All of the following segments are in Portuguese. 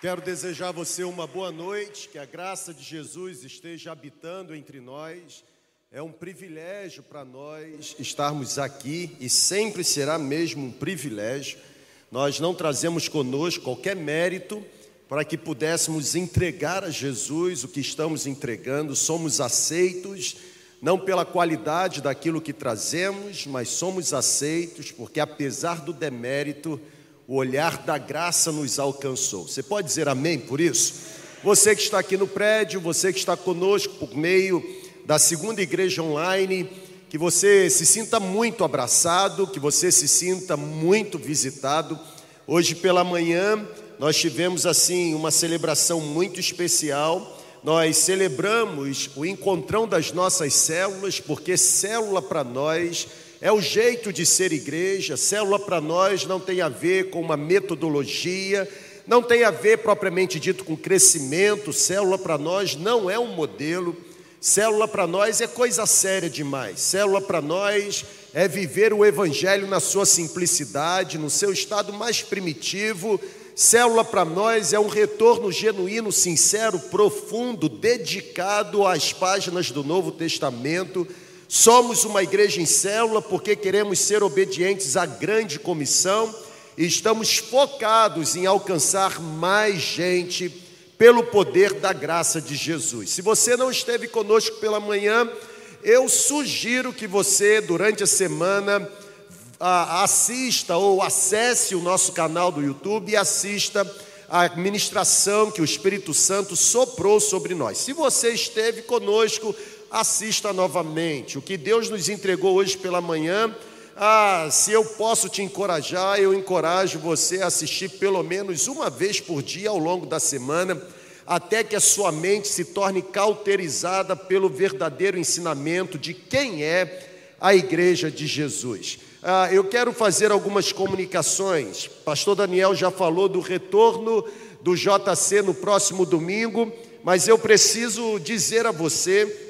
Quero desejar a você uma boa noite, que a graça de Jesus esteja habitando entre nós. É um privilégio para nós estarmos aqui e sempre será mesmo um privilégio. Nós não trazemos conosco qualquer mérito para que pudéssemos entregar a Jesus o que estamos entregando, somos aceitos não pela qualidade daquilo que trazemos, mas somos aceitos porque, apesar do demérito, o olhar da graça nos alcançou. Você pode dizer amém por isso? Você que está aqui no prédio, você que está conosco por meio da segunda igreja online, que você se sinta muito abraçado, que você se sinta muito visitado. Hoje pela manhã nós tivemos assim uma celebração muito especial. Nós celebramos o encontrão das nossas células, porque célula para nós é o jeito de ser igreja. Célula para nós não tem a ver com uma metodologia, não tem a ver propriamente dito com crescimento. Célula para nós não é um modelo. Célula para nós é coisa séria demais. Célula para nós é viver o evangelho na sua simplicidade, no seu estado mais primitivo. Célula para nós é um retorno genuíno, sincero, profundo, dedicado às páginas do Novo Testamento Somos uma igreja em célula porque queremos ser obedientes à grande comissão e estamos focados em alcançar mais gente pelo poder da graça de Jesus. Se você não esteve conosco pela manhã, eu sugiro que você, durante a semana, assista ou acesse o nosso canal do YouTube e assista a administração que o Espírito Santo soprou sobre nós. Se você esteve conosco, assista novamente. O que Deus nos entregou hoje pela manhã, ah, se eu posso te encorajar, eu encorajo você a assistir pelo menos uma vez por dia ao longo da semana, até que a sua mente se torne cauterizada pelo verdadeiro ensinamento de quem é a igreja de Jesus. Ah, eu quero fazer algumas comunicações. Pastor Daniel já falou do retorno do JC no próximo domingo, mas eu preciso dizer a você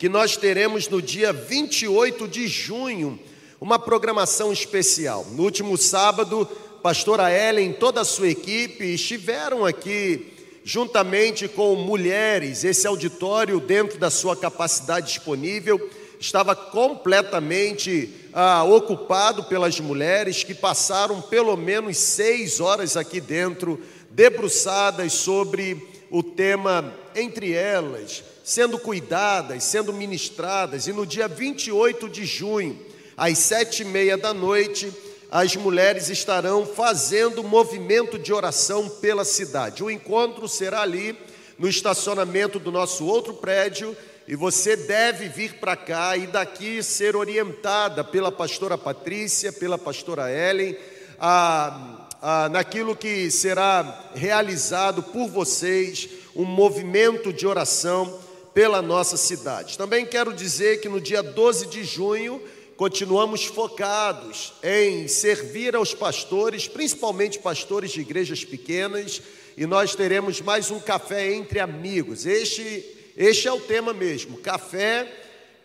que nós teremos no dia 28 de junho uma programação especial. No último sábado, pastora Ellen e toda a sua equipe estiveram aqui juntamente com mulheres. Esse auditório, dentro da sua capacidade disponível, estava completamente ah, ocupado pelas mulheres que passaram pelo menos seis horas aqui dentro, debruçadas sobre o tema entre elas sendo cuidadas, sendo ministradas, e no dia 28 de junho, às sete e meia da noite, as mulheres estarão fazendo movimento de oração pela cidade. O encontro será ali no estacionamento do nosso outro prédio e você deve vir para cá e daqui ser orientada pela pastora Patrícia, pela pastora Ellen, a, naquilo que será realizado por vocês, um movimento de oração pela nossa cidade. Também quero dizer que no dia 12 de junho continuamos focados em servir aos pastores, principalmente pastores de igrejas pequenas, e nós teremos mais um café entre amigos. Este, este é o tema mesmo, café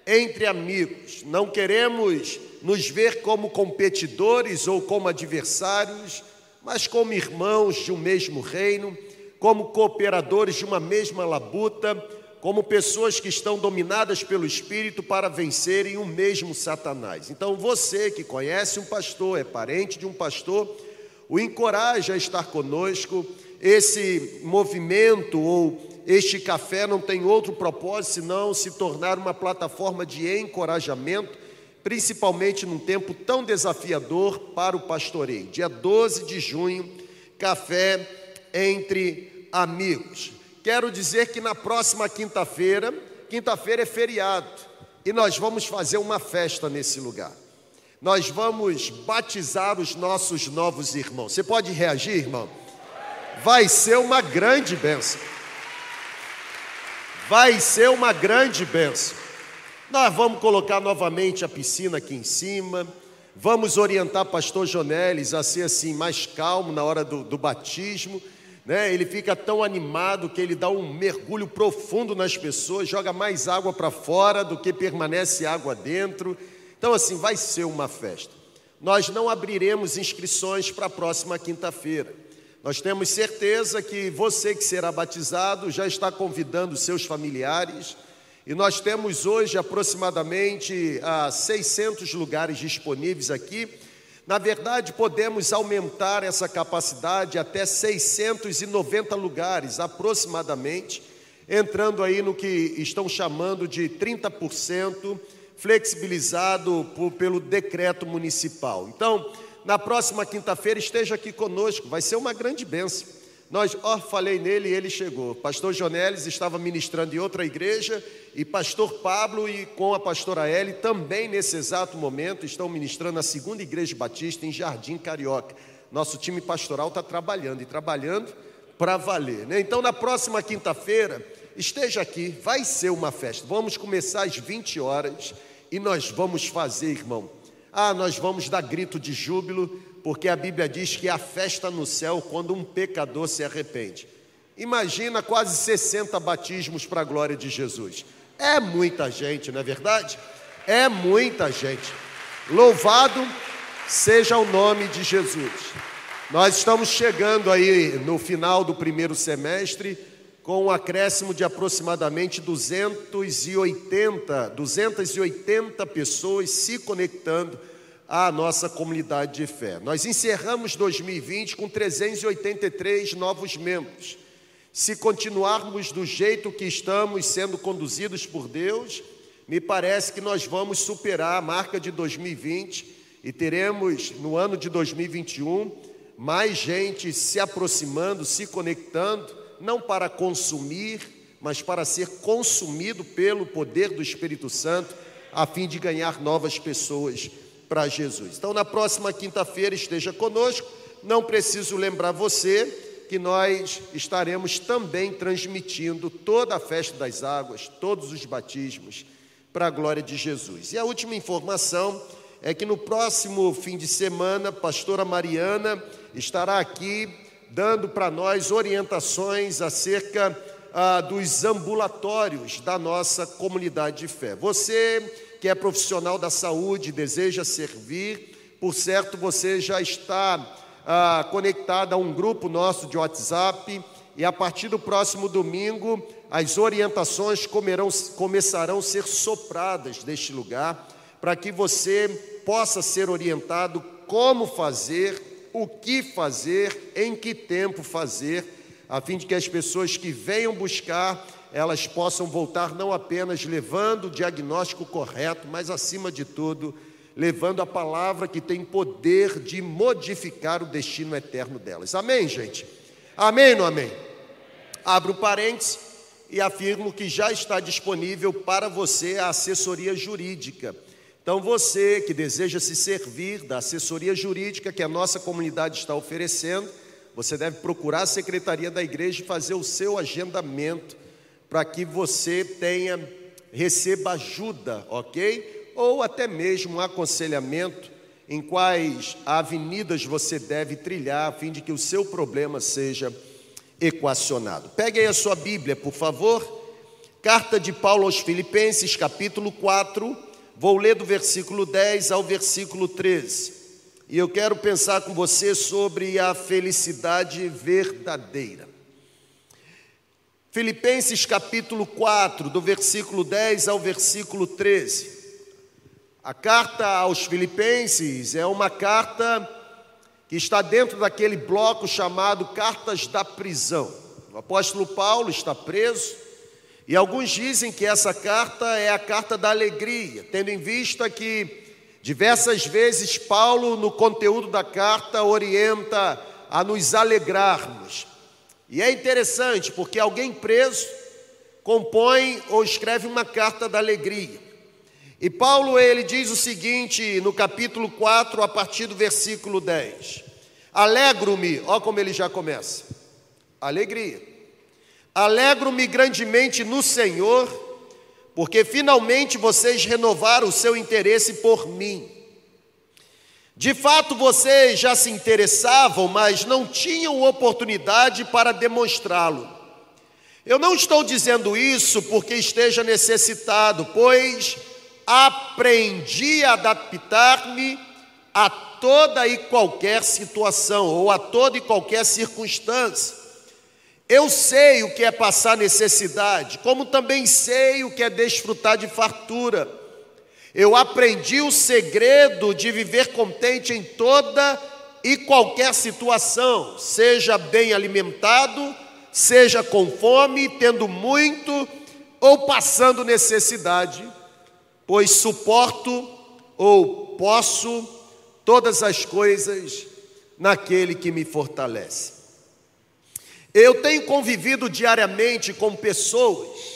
entre amigos. Não queremos nos ver como competidores ou como adversários, mas como irmãos de um mesmo reino, como cooperadores de uma mesma labuta como pessoas que estão dominadas pelo Espírito para vencerem o mesmo Satanás. Então, você que conhece um pastor, é parente de um pastor, o encoraja a estar conosco. Esse movimento ou este café não tem outro propósito senão se tornar uma plataforma de encorajamento, principalmente num tempo tão desafiador para o pastoreio. Dia 12 de junho, café entre amigos. Quero dizer que na próxima quinta-feira, quinta-feira é feriado, e nós vamos fazer uma festa nesse lugar. Nós vamos batizar os nossos novos irmãos. Você pode reagir, irmão? Vai ser uma grande benção. Vai ser uma grande benção. Nós vamos colocar novamente a piscina aqui em cima. Vamos orientar pastor Jonelis a ser assim mais calmo na hora do, do batismo né? Ele fica tão animado que ele dá um mergulho profundo nas pessoas, joga mais água para fora do que permanece água dentro. Então, assim, vai ser uma festa. Nós não abriremos inscrições para a próxima quinta-feira. Nós temos certeza que você que será batizado já está convidando seus familiares. E nós temos hoje aproximadamente ah, 600 lugares disponíveis aqui. Na verdade, podemos aumentar essa capacidade até 690 lugares, aproximadamente, entrando aí no que estão chamando de 30% flexibilizado por, pelo decreto municipal. Então, na próxima quinta-feira esteja aqui conosco, vai ser uma grande bênção. Nós, ó, falei nele e ele chegou. Pastor Jonelis estava ministrando em outra igreja e pastor Pablo e com a pastora Eli também nesse exato momento estão ministrando na segunda igreja batista em Jardim Carioca. Nosso time pastoral está trabalhando e trabalhando para valer. Né? Então, na próxima quinta-feira, esteja aqui, vai ser uma festa. Vamos começar às 20 horas e nós vamos fazer, irmão, ah, nós vamos dar grito de júbilo, porque a Bíblia diz que há festa no céu quando um pecador se arrepende. Imagina quase 60 batismos para a glória de Jesus. É muita gente, não é verdade? É muita gente. Louvado seja o nome de Jesus. Nós estamos chegando aí no final do primeiro semestre com um acréscimo de aproximadamente 280, 280 pessoas se conectando à nossa comunidade de fé. Nós encerramos 2020 com 383 novos membros. Se continuarmos do jeito que estamos sendo conduzidos por Deus, me parece que nós vamos superar a marca de 2020 e teremos no ano de 2021 mais gente se aproximando, se conectando não para consumir, mas para ser consumido pelo poder do Espírito Santo, a fim de ganhar novas pessoas para Jesus. Então, na próxima quinta-feira, esteja conosco. Não preciso lembrar você que nós estaremos também transmitindo toda a festa das águas, todos os batismos, para a glória de Jesus. E a última informação é que no próximo fim de semana, a pastora Mariana estará aqui dando para nós orientações acerca ah, dos ambulatórios da nossa comunidade de fé. Você que é profissional da saúde, deseja servir, por certo você já está ah, conectado a um grupo nosso de WhatsApp e a partir do próximo domingo as orientações comerão, começarão a ser sopradas deste lugar para que você possa ser orientado como fazer o que fazer, em que tempo fazer, a fim de que as pessoas que venham buscar, elas possam voltar não apenas levando o diagnóstico correto, mas acima de tudo, levando a palavra que tem poder de modificar o destino eterno delas. Amém, gente? Amém ou amém? Abro parênteses e afirmo que já está disponível para você a assessoria jurídica então, você que deseja se servir da assessoria jurídica que a nossa comunidade está oferecendo, você deve procurar a secretaria da igreja e fazer o seu agendamento para que você tenha, receba ajuda, ok? Ou até mesmo um aconselhamento em quais avenidas você deve trilhar a fim de que o seu problema seja equacionado. Pegue aí a sua Bíblia, por favor. Carta de Paulo aos Filipenses, capítulo 4 Vou ler do versículo 10 ao versículo 13. E eu quero pensar com você sobre a felicidade verdadeira. Filipenses capítulo 4, do versículo 10 ao versículo 13. A carta aos Filipenses é uma carta que está dentro daquele bloco chamado Cartas da Prisão. O apóstolo Paulo está preso, e alguns dizem que essa carta é a carta da alegria, tendo em vista que diversas vezes Paulo, no conteúdo da carta, orienta a nos alegrarmos. E é interessante porque alguém preso compõe ou escreve uma carta da alegria. E Paulo ele diz o seguinte no capítulo 4, a partir do versículo 10: Alegro-me, ó como ele já começa. Alegria. Alegro-me grandemente no Senhor, porque finalmente vocês renovaram o seu interesse por mim. De fato, vocês já se interessavam, mas não tinham oportunidade para demonstrá-lo. Eu não estou dizendo isso porque esteja necessitado, pois aprendi a adaptar-me a toda e qualquer situação ou a toda e qualquer circunstância. Eu sei o que é passar necessidade, como também sei o que é desfrutar de fartura. Eu aprendi o segredo de viver contente em toda e qualquer situação, seja bem alimentado, seja com fome, tendo muito ou passando necessidade, pois suporto ou posso todas as coisas naquele que me fortalece. Eu tenho convivido diariamente com pessoas,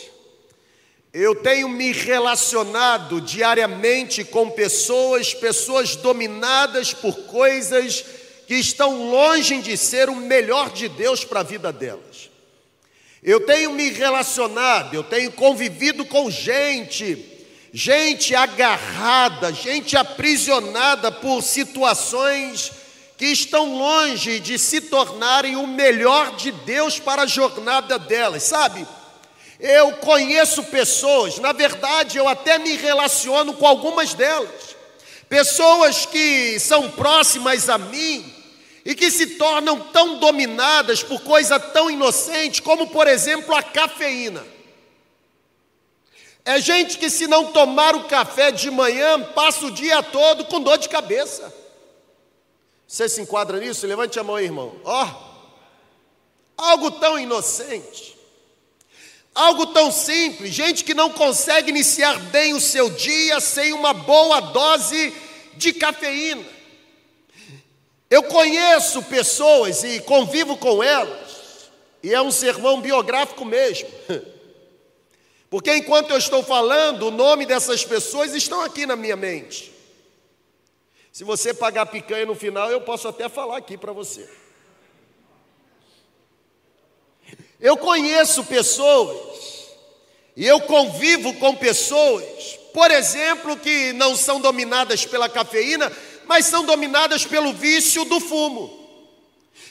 eu tenho me relacionado diariamente com pessoas, pessoas dominadas por coisas que estão longe de ser o melhor de Deus para a vida delas. Eu tenho me relacionado, eu tenho convivido com gente, gente agarrada, gente aprisionada por situações que estão longe de se tornarem o melhor de Deus para a jornada delas, sabe? Eu conheço pessoas, na verdade, eu até me relaciono com algumas delas, pessoas que são próximas a mim e que se tornam tão dominadas por coisa tão inocente como, por exemplo, a cafeína. É gente que, se não tomar o café de manhã, passa o dia todo com dor de cabeça. Você se enquadra nisso? Levante a mão aí, irmão. Ó, oh, algo tão inocente, algo tão simples, gente que não consegue iniciar bem o seu dia sem uma boa dose de cafeína. Eu conheço pessoas e convivo com elas, e é um sermão biográfico mesmo. Porque enquanto eu estou falando, o nome dessas pessoas estão aqui na minha mente. Se você pagar picanha no final, eu posso até falar aqui para você. Eu conheço pessoas e eu convivo com pessoas, por exemplo, que não são dominadas pela cafeína, mas são dominadas pelo vício do fumo.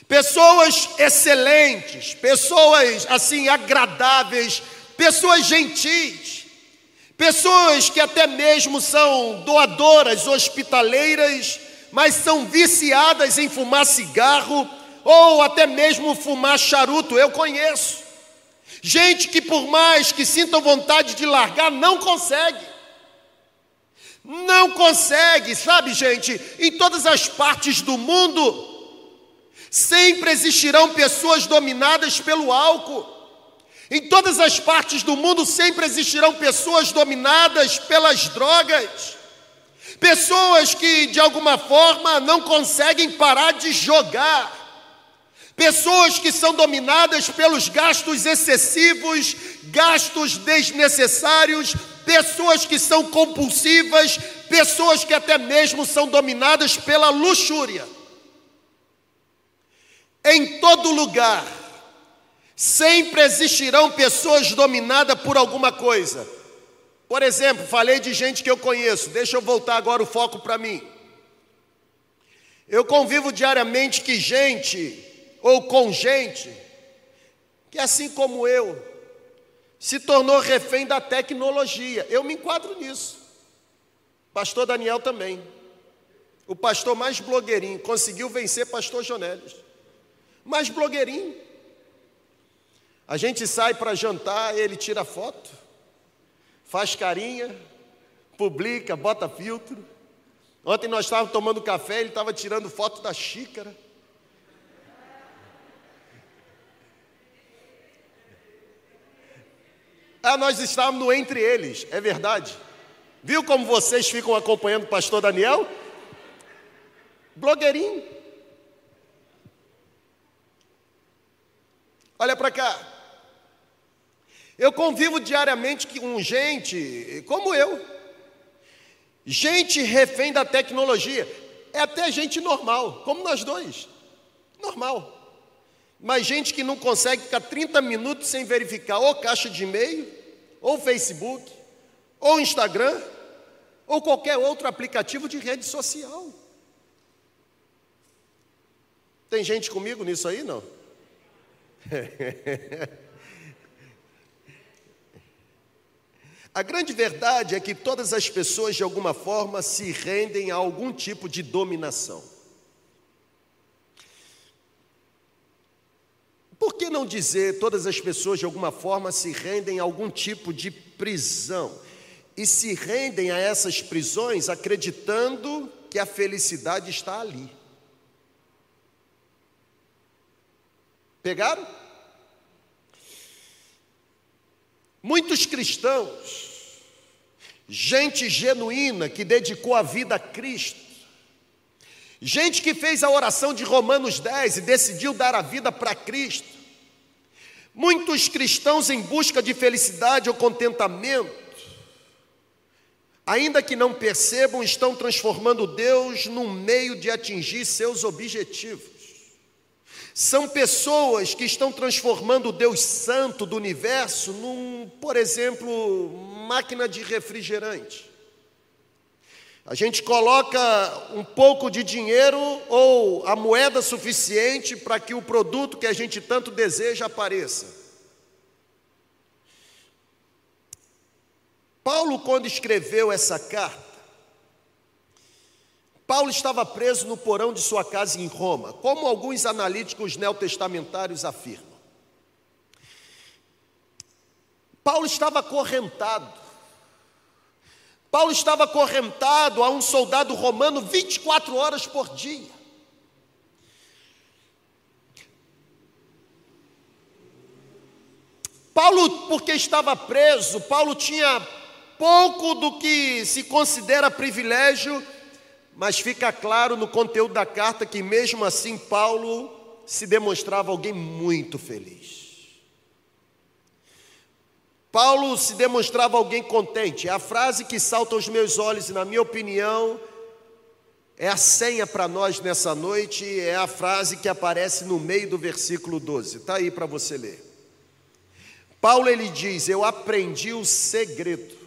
Pessoas excelentes, pessoas assim agradáveis, pessoas gentis, Pessoas que até mesmo são doadoras, hospitaleiras, mas são viciadas em fumar cigarro ou até mesmo fumar charuto, eu conheço. Gente que por mais que sintam vontade de largar, não consegue. Não consegue, sabe, gente? Em todas as partes do mundo, sempre existirão pessoas dominadas pelo álcool. Em todas as partes do mundo sempre existirão pessoas dominadas pelas drogas, pessoas que de alguma forma não conseguem parar de jogar, pessoas que são dominadas pelos gastos excessivos, gastos desnecessários, pessoas que são compulsivas, pessoas que até mesmo são dominadas pela luxúria. Em todo lugar, Sempre existirão pessoas dominadas por alguma coisa. Por exemplo, falei de gente que eu conheço, deixa eu voltar agora o foco para mim. Eu convivo diariamente que gente, ou com gente, que assim como eu, se tornou refém da tecnologia. Eu me enquadro nisso. Pastor Daniel também. O pastor mais blogueirinho, conseguiu vencer pastor Jonélios. Mais blogueirinho. A gente sai para jantar, ele tira foto, faz carinha, publica, bota filtro. Ontem nós estávamos tomando café, ele estava tirando foto da xícara. Ah, nós estávamos entre eles, é verdade. Viu como vocês ficam acompanhando o pastor Daniel? Blogueirinho. Olha para cá. Eu convivo diariamente com gente como eu, gente refém da tecnologia, é até gente normal, como nós dois, normal. Mas gente que não consegue ficar 30 minutos sem verificar ou caixa de e-mail, ou Facebook, ou Instagram, ou qualquer outro aplicativo de rede social. Tem gente comigo nisso aí, não? A grande verdade é que todas as pessoas, de alguma forma, se rendem a algum tipo de dominação. Por que não dizer todas as pessoas, de alguma forma, se rendem a algum tipo de prisão? E se rendem a essas prisões acreditando que a felicidade está ali. Pegaram? Muitos cristãos, gente genuína que dedicou a vida a Cristo, gente que fez a oração de Romanos 10 e decidiu dar a vida para Cristo, muitos cristãos em busca de felicidade ou contentamento, ainda que não percebam, estão transformando Deus num meio de atingir seus objetivos. São pessoas que estão transformando o Deus Santo do universo num, por exemplo, máquina de refrigerante. A gente coloca um pouco de dinheiro ou a moeda suficiente para que o produto que a gente tanto deseja apareça. Paulo, quando escreveu essa carta, Paulo estava preso no porão de sua casa em Roma, como alguns analíticos neotestamentários afirmam. Paulo estava acorrentado. Paulo estava acorrentado a um soldado romano 24 horas por dia. Paulo, porque estava preso, Paulo tinha pouco do que se considera privilégio mas fica claro no conteúdo da carta que, mesmo assim, Paulo se demonstrava alguém muito feliz. Paulo se demonstrava alguém contente. É a frase que salta aos meus olhos, e, na minha opinião, é a senha para nós nessa noite, é a frase que aparece no meio do versículo 12. Está aí para você ler. Paulo ele diz: Eu aprendi o segredo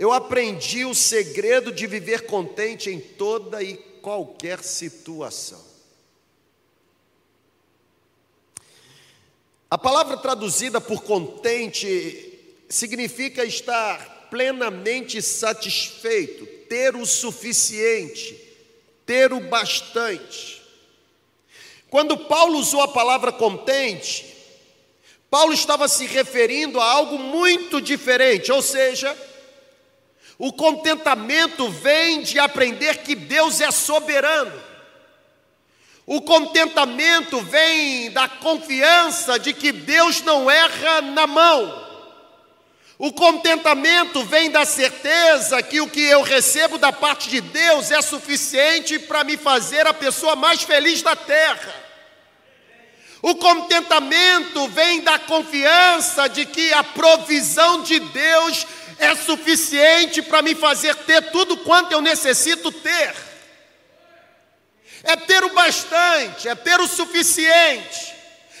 eu aprendi o segredo de viver contente em toda e qualquer situação. A palavra traduzida por contente significa estar plenamente satisfeito, ter o suficiente, ter o bastante. Quando Paulo usou a palavra contente, Paulo estava se referindo a algo muito diferente, ou seja, o contentamento vem de aprender que Deus é soberano. O contentamento vem da confiança de que Deus não erra na mão. O contentamento vem da certeza que o que eu recebo da parte de Deus é suficiente para me fazer a pessoa mais feliz da terra. O contentamento vem da confiança de que a provisão de Deus é suficiente para me fazer ter tudo quanto eu necessito ter. É ter o bastante, é ter o suficiente,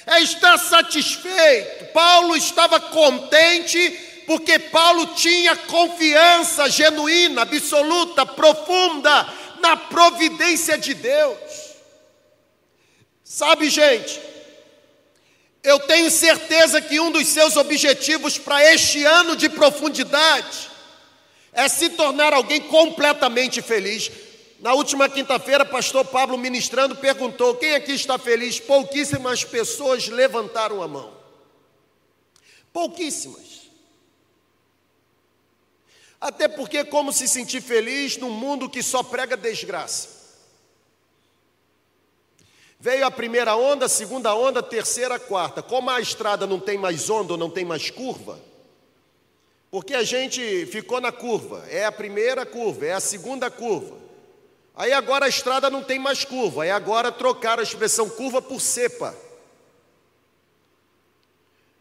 é estar satisfeito. Paulo estava contente porque Paulo tinha confiança genuína, absoluta, profunda na providência de Deus. Sabe, gente, eu tenho certeza que um dos seus objetivos para este ano de profundidade é se tornar alguém completamente feliz. Na última quinta-feira, pastor Pablo ministrando perguntou: quem aqui está feliz? Pouquíssimas pessoas levantaram a mão. Pouquíssimas. Até porque, como se sentir feliz num mundo que só prega desgraça? Veio a primeira onda, a segunda onda, a terceira, a quarta. Como a estrada não tem mais onda não tem mais curva, porque a gente ficou na curva, é a primeira curva, é a segunda curva. Aí agora a estrada não tem mais curva, aí agora trocaram a expressão curva por cepa.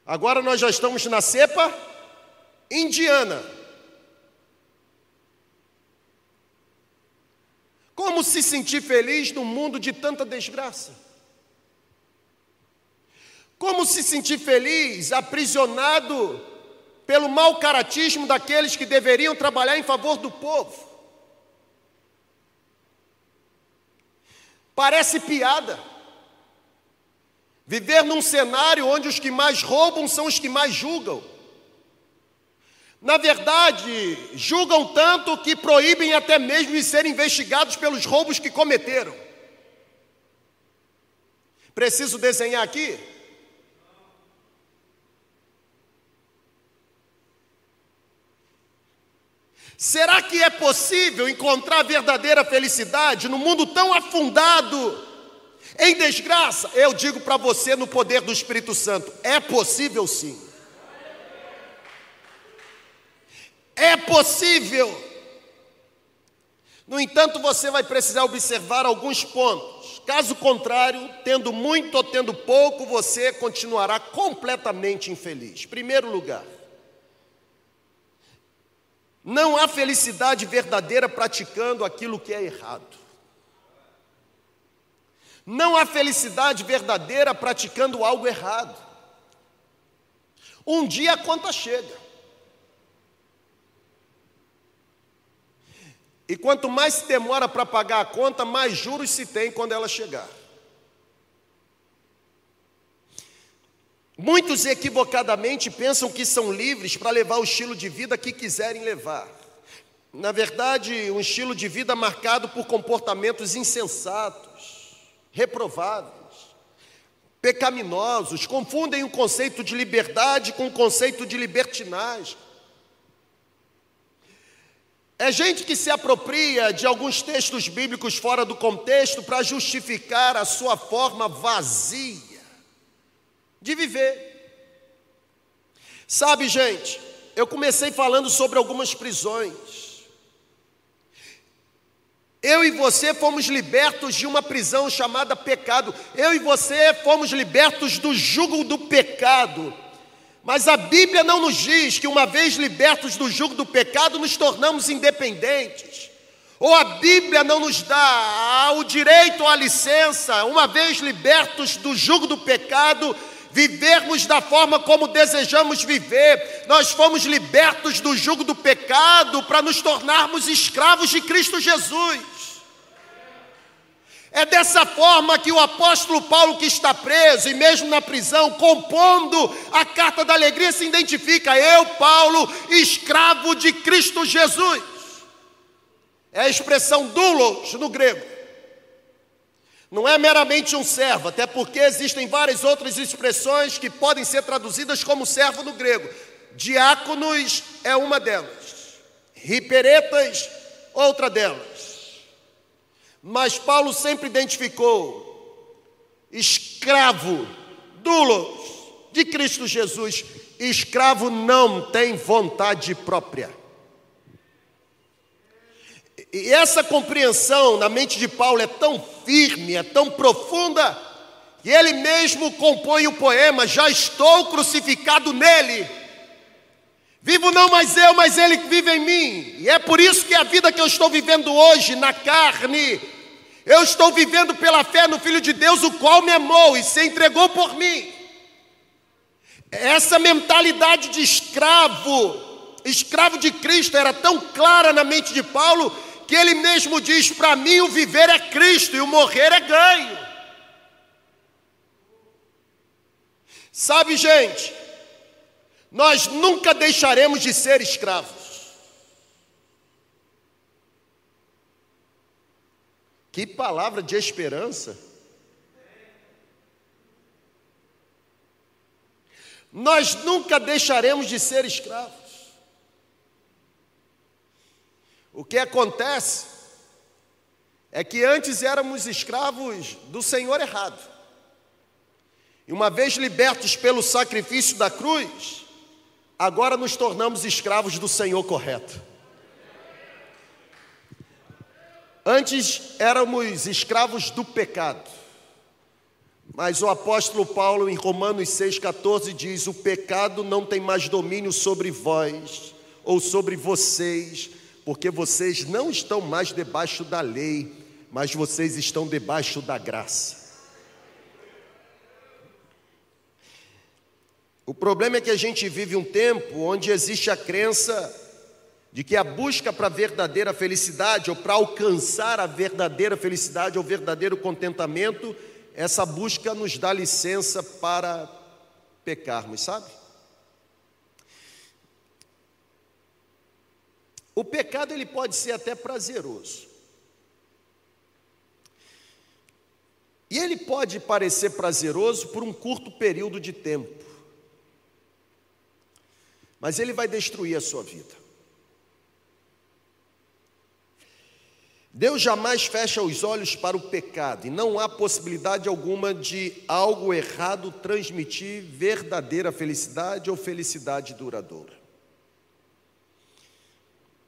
Agora nós já estamos na cepa indiana. Como se sentir feliz num mundo de tanta desgraça? Como se sentir feliz aprisionado pelo mau caratismo daqueles que deveriam trabalhar em favor do povo? Parece piada. Viver num cenário onde os que mais roubam são os que mais julgam. Na verdade, julgam tanto que proíbem até mesmo de serem investigados pelos roubos que cometeram. Preciso desenhar aqui? Será que é possível encontrar verdadeira felicidade no mundo tão afundado em desgraça? Eu digo para você, no poder do Espírito Santo: é possível sim. É possível. No entanto, você vai precisar observar alguns pontos. Caso contrário, tendo muito ou tendo pouco, você continuará completamente infeliz. Primeiro lugar, não há felicidade verdadeira praticando aquilo que é errado. Não há felicidade verdadeira praticando algo errado. Um dia a conta chega. E quanto mais se demora para pagar a conta, mais juros se tem quando ela chegar. Muitos equivocadamente pensam que são livres para levar o estilo de vida que quiserem levar. Na verdade, um estilo de vida marcado por comportamentos insensatos, reprováveis, pecaminosos, confundem o conceito de liberdade com o conceito de libertinagem. É gente que se apropria de alguns textos bíblicos fora do contexto para justificar a sua forma vazia de viver. Sabe, gente, eu comecei falando sobre algumas prisões. Eu e você fomos libertos de uma prisão chamada pecado. Eu e você fomos libertos do jugo do pecado. Mas a Bíblia não nos diz que, uma vez libertos do jugo do pecado, nos tornamos independentes. Ou a Bíblia não nos dá o direito ou a licença, uma vez libertos do jugo do pecado, vivermos da forma como desejamos viver. Nós fomos libertos do jugo do pecado para nos tornarmos escravos de Cristo Jesus. É dessa forma que o apóstolo Paulo, que está preso e mesmo na prisão, compondo a carta da alegria, se identifica: eu, Paulo, escravo de Cristo Jesus. É a expressão doulos no grego. Não é meramente um servo, até porque existem várias outras expressões que podem ser traduzidas como servo no grego. Diáconos é uma delas, riperetas, outra delas. Mas Paulo sempre identificou escravo, dulos de Cristo Jesus. Escravo não tem vontade própria. E essa compreensão na mente de Paulo é tão firme, é tão profunda, que ele mesmo compõe o poema: Já estou crucificado nele. Vivo não mais eu, mas ele vive em mim. E é por isso que a vida que eu estou vivendo hoje, na carne, eu estou vivendo pela fé no Filho de Deus, o qual me amou e se entregou por mim. Essa mentalidade de escravo, escravo de Cristo, era tão clara na mente de Paulo que ele mesmo diz: para mim o viver é Cristo e o morrer é ganho. Sabe, gente, nós nunca deixaremos de ser escravos. Que palavra de esperança. Nós nunca deixaremos de ser escravos. O que acontece é que antes éramos escravos do Senhor errado. E uma vez libertos pelo sacrifício da cruz, agora nos tornamos escravos do Senhor correto. Antes éramos escravos do pecado. Mas o apóstolo Paulo, em Romanos 6,14, diz: O pecado não tem mais domínio sobre vós ou sobre vocês, porque vocês não estão mais debaixo da lei, mas vocês estão debaixo da graça. O problema é que a gente vive um tempo onde existe a crença de que a busca para a verdadeira felicidade, ou para alcançar a verdadeira felicidade, ou verdadeiro contentamento, essa busca nos dá licença para pecarmos, sabe? O pecado ele pode ser até prazeroso. E ele pode parecer prazeroso por um curto período de tempo. Mas ele vai destruir a sua vida. Deus jamais fecha os olhos para o pecado e não há possibilidade alguma de algo errado transmitir verdadeira felicidade ou felicidade duradoura.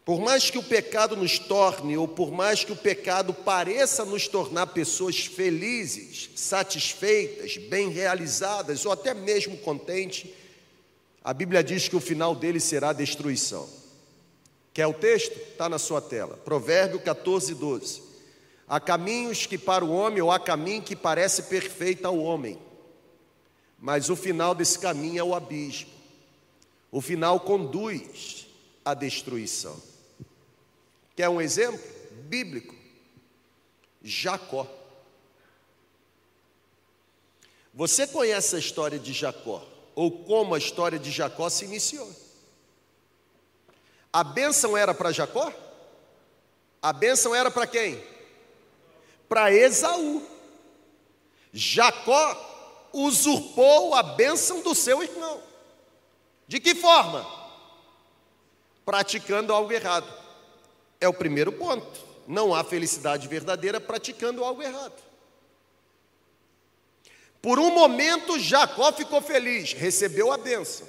Por mais que o pecado nos torne, ou por mais que o pecado pareça nos tornar pessoas felizes, satisfeitas, bem realizadas ou até mesmo contentes, a Bíblia diz que o final dele será destruição. Quer o texto? Está na sua tela. Provérbio 14, 12. Há caminhos que para o homem, ou há caminho que parece perfeito ao homem, mas o final desse caminho é o abismo. O final conduz à destruição. Quer um exemplo bíblico? Jacó. Você conhece a história de Jacó, ou como a história de Jacó se iniciou? A bênção era para Jacó? A bênção era para quem? Para Esaú. Jacó usurpou a bênção do seu irmão. De que forma? Praticando algo errado. É o primeiro ponto. Não há felicidade verdadeira praticando algo errado. Por um momento, Jacó ficou feliz, recebeu a bênção.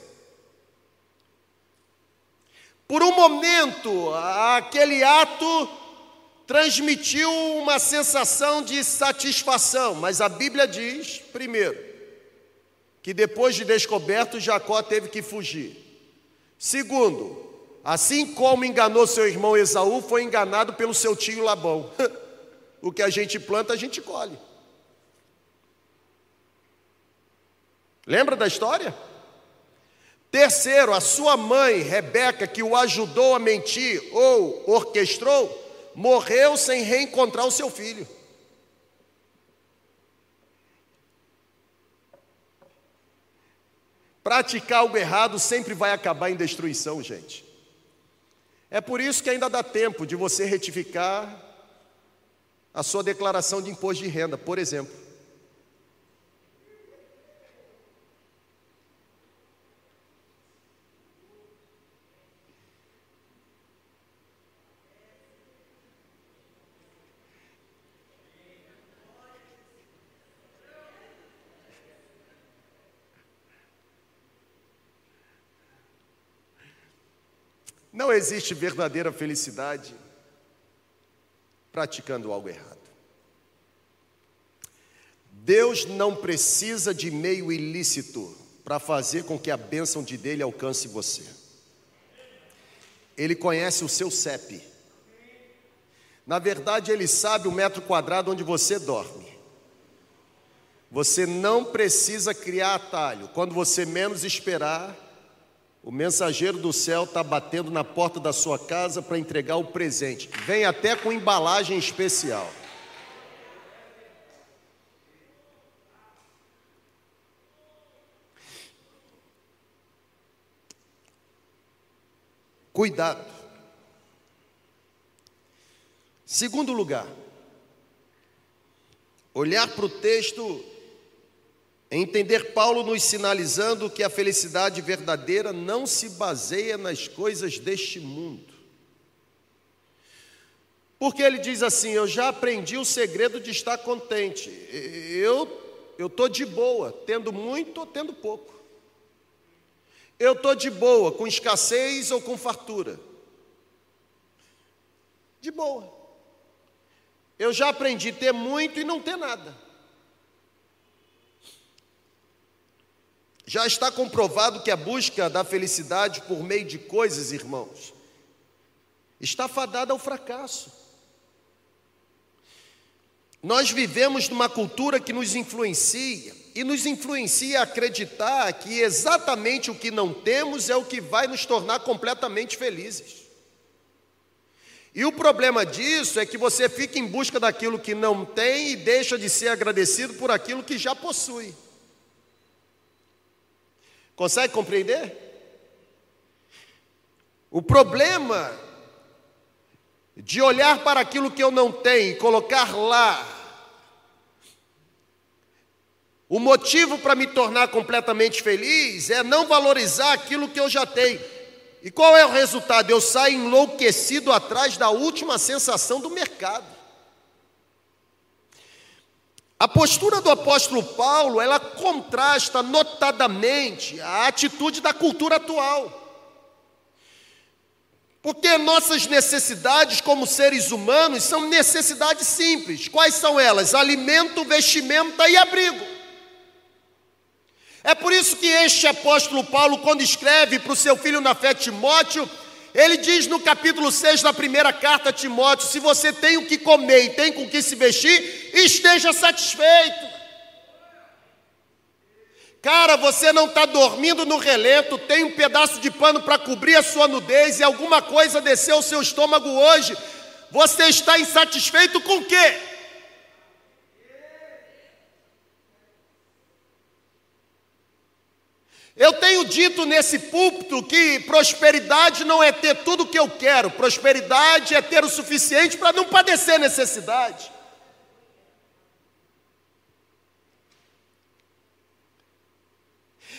Por um momento, aquele ato transmitiu uma sensação de satisfação, mas a Bíblia diz, primeiro, que depois de descoberto, Jacó teve que fugir. Segundo, assim como enganou seu irmão Esaú, foi enganado pelo seu tio Labão. o que a gente planta, a gente colhe. Lembra da história? Terceiro, a sua mãe, Rebeca, que o ajudou a mentir ou orquestrou, morreu sem reencontrar o seu filho. Praticar algo errado sempre vai acabar em destruição, gente. É por isso que ainda dá tempo de você retificar a sua declaração de imposto de renda, por exemplo. Não existe verdadeira felicidade praticando algo errado. Deus não precisa de meio ilícito para fazer com que a bênção de dele alcance você. Ele conhece o seu CEP. Na verdade, ele sabe o metro quadrado onde você dorme. Você não precisa criar atalho. Quando você menos esperar, o mensageiro do céu está batendo na porta da sua casa para entregar o presente. Vem até com embalagem especial. Cuidado. Segundo lugar, olhar para o texto entender Paulo nos sinalizando que a felicidade verdadeira não se baseia nas coisas deste mundo. Porque ele diz assim: Eu já aprendi o segredo de estar contente. Eu eu estou de boa, tendo muito ou tendo pouco. Eu estou de boa, com escassez ou com fartura. De boa. Eu já aprendi ter muito e não ter nada. Já está comprovado que a busca da felicidade por meio de coisas, irmãos, está fadada ao fracasso. Nós vivemos numa cultura que nos influencia e nos influencia a acreditar que exatamente o que não temos é o que vai nos tornar completamente felizes. E o problema disso é que você fica em busca daquilo que não tem e deixa de ser agradecido por aquilo que já possui. Consegue compreender? O problema de olhar para aquilo que eu não tenho e colocar lá o motivo para me tornar completamente feliz é não valorizar aquilo que eu já tenho. E qual é o resultado? Eu saio enlouquecido atrás da última sensação do mercado. A postura do apóstolo Paulo, ela contrasta notadamente a atitude da cultura atual. Porque nossas necessidades como seres humanos são necessidades simples. Quais são elas? Alimento, vestimenta e abrigo. É por isso que este apóstolo Paulo, quando escreve para o seu filho na fé Timóteo, ele diz no capítulo 6 da primeira carta a Timóteo: se você tem o que comer e tem com o que se vestir, esteja satisfeito. Cara, você não está dormindo no relento, tem um pedaço de pano para cobrir a sua nudez e alguma coisa desceu o seu estômago hoje. Você está insatisfeito com o quê? Eu tenho dito nesse púlpito que prosperidade não é ter tudo o que eu quero, prosperidade é ter o suficiente para não padecer necessidade.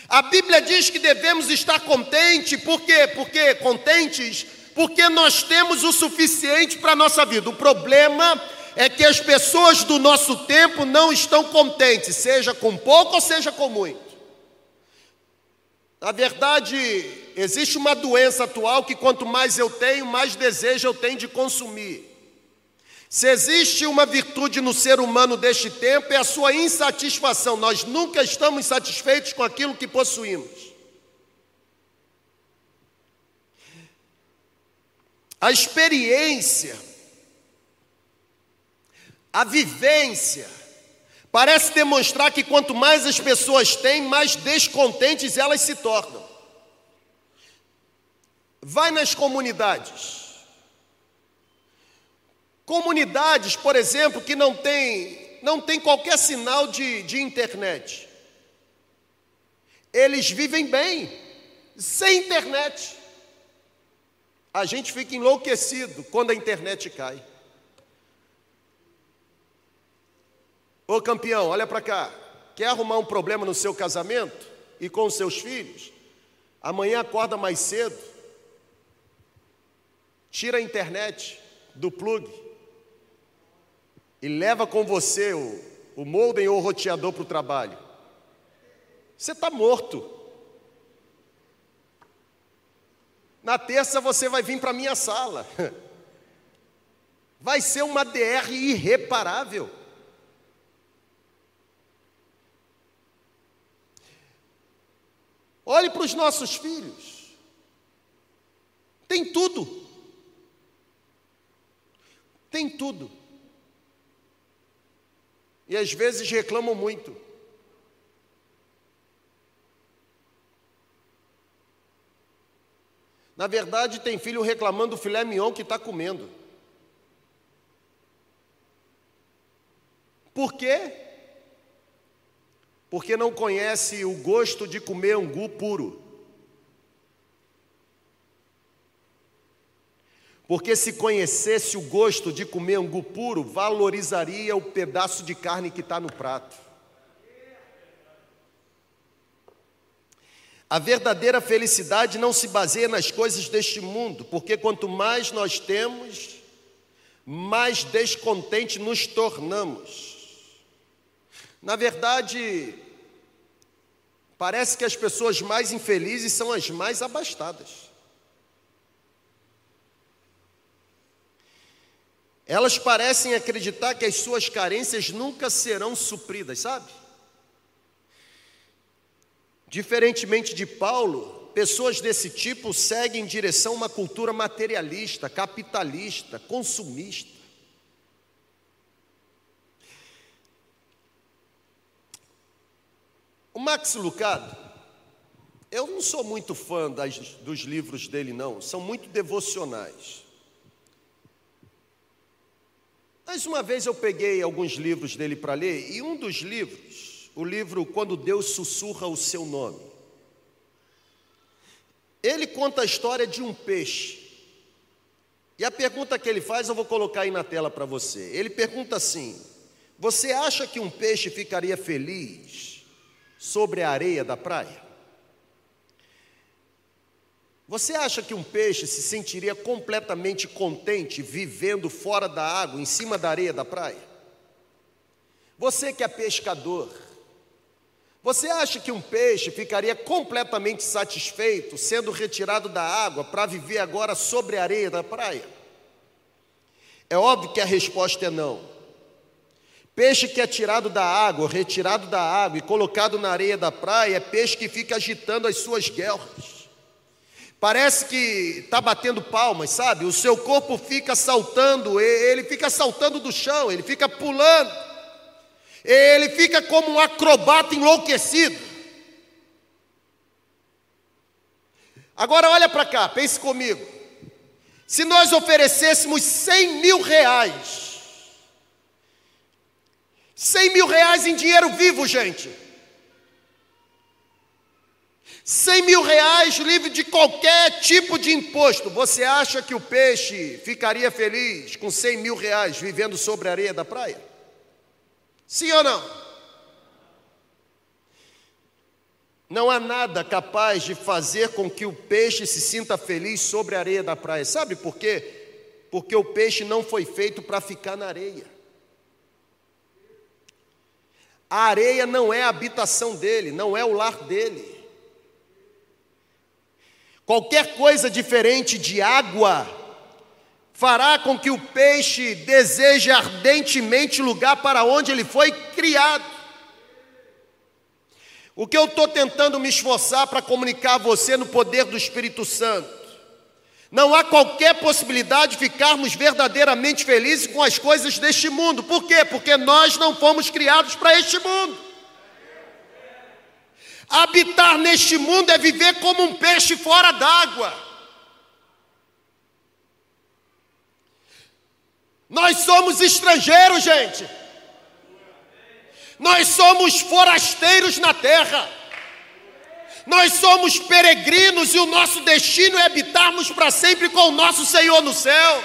A Bíblia diz que devemos estar contentes, por quê? Porque contentes, porque nós temos o suficiente para a nossa vida. O problema é que as pessoas do nosso tempo não estão contentes, seja com pouco ou seja com muito. Na verdade, existe uma doença atual que quanto mais eu tenho, mais desejo eu tenho de consumir. Se existe uma virtude no ser humano deste tempo, é a sua insatisfação. Nós nunca estamos satisfeitos com aquilo que possuímos. A experiência, a vivência, Parece demonstrar que quanto mais as pessoas têm, mais descontentes elas se tornam. Vai nas comunidades. Comunidades, por exemplo, que não tem, não tem qualquer sinal de, de internet. Eles vivem bem, sem internet. A gente fica enlouquecido quando a internet cai. Ô campeão, olha para cá. Quer arrumar um problema no seu casamento e com os seus filhos? Amanhã acorda mais cedo. Tira a internet do plug e leva com você o, o molden ou o roteador para o trabalho. Você está morto. Na terça você vai vir para a minha sala. Vai ser uma DR irreparável. Olhe para os nossos filhos. Tem tudo. Tem tudo. E às vezes reclamam muito. Na verdade, tem filho reclamando do filé mignon que está comendo. Por quê? Porque não conhece o gosto de comer angu puro. Porque se conhecesse o gosto de comer angu puro, valorizaria o pedaço de carne que está no prato. A verdadeira felicidade não se baseia nas coisas deste mundo, porque quanto mais nós temos, mais descontente nos tornamos. Na verdade, Parece que as pessoas mais infelizes são as mais abastadas. Elas parecem acreditar que as suas carências nunca serão supridas, sabe? Diferentemente de Paulo, pessoas desse tipo seguem em direção a uma cultura materialista, capitalista, consumista. O Max Lucado, eu não sou muito fã das, dos livros dele, não, são muito devocionais. Mas uma vez eu peguei alguns livros dele para ler, e um dos livros, o livro Quando Deus Sussurra o Seu Nome, ele conta a história de um peixe E a pergunta que ele faz eu vou colocar aí na tela para você. Ele pergunta assim: Você acha que um peixe ficaria feliz sobre a areia da praia? Você acha que um peixe se sentiria completamente contente vivendo fora da água, em cima da areia da praia? Você que é pescador, você acha que um peixe ficaria completamente satisfeito sendo retirado da água para viver agora sobre a areia da praia? É óbvio que a resposta é não. Peixe que é tirado da água, retirado da água e colocado na areia da praia é peixe que fica agitando as suas guerras. Parece que está batendo palmas, sabe? O seu corpo fica saltando, ele fica saltando do chão, ele fica pulando, ele fica como um acrobata enlouquecido. Agora olha para cá, pense comigo. Se nós oferecêssemos 100 mil reais, 100 mil reais em dinheiro vivo, gente. 100 mil reais livre de qualquer tipo de imposto. Você acha que o peixe ficaria feliz com 100 mil reais vivendo sobre a areia da praia? Sim ou não? Não há nada capaz de fazer com que o peixe se sinta feliz sobre a areia da praia. Sabe por quê? Porque o peixe não foi feito para ficar na areia. A areia não é a habitação dele, não é o lar dele. Qualquer coisa diferente de água fará com que o peixe deseje ardentemente o lugar para onde ele foi criado. O que eu estou tentando me esforçar para comunicar a você no poder do Espírito Santo. Não há qualquer possibilidade de ficarmos verdadeiramente felizes com as coisas deste mundo. Por quê? Porque nós não fomos criados para este mundo. Habitar neste mundo é viver como um peixe fora d'água. Nós somos estrangeiros, gente. Nós somos forasteiros na terra. Nós somos peregrinos e o nosso destino é habitarmos para sempre com o nosso Senhor no céu.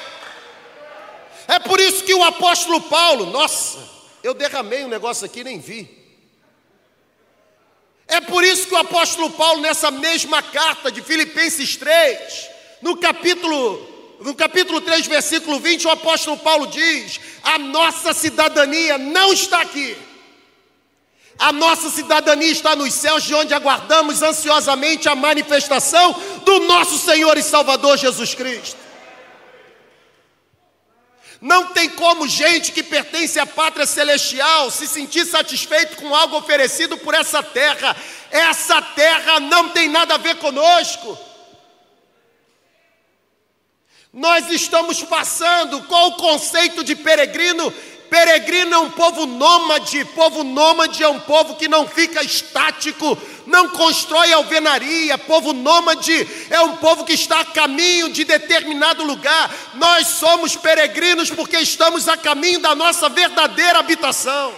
É por isso que o apóstolo Paulo, nossa, eu derramei um negócio aqui nem vi. É por isso que o apóstolo Paulo, nessa mesma carta de Filipenses 3, no capítulo, no capítulo 3, versículo 20, o apóstolo Paulo diz: A nossa cidadania não está aqui. A nossa cidadania está nos céus, de onde aguardamos ansiosamente a manifestação do nosso Senhor e Salvador Jesus Cristo. Não tem como gente que pertence à pátria celestial se sentir satisfeito com algo oferecido por essa terra. Essa terra não tem nada a ver conosco. Nós estamos passando, qual o conceito de peregrino? Peregrino é um povo nômade, povo nômade é um povo que não fica estático, não constrói alvenaria. Povo nômade é um povo que está a caminho de determinado lugar. Nós somos peregrinos porque estamos a caminho da nossa verdadeira habitação.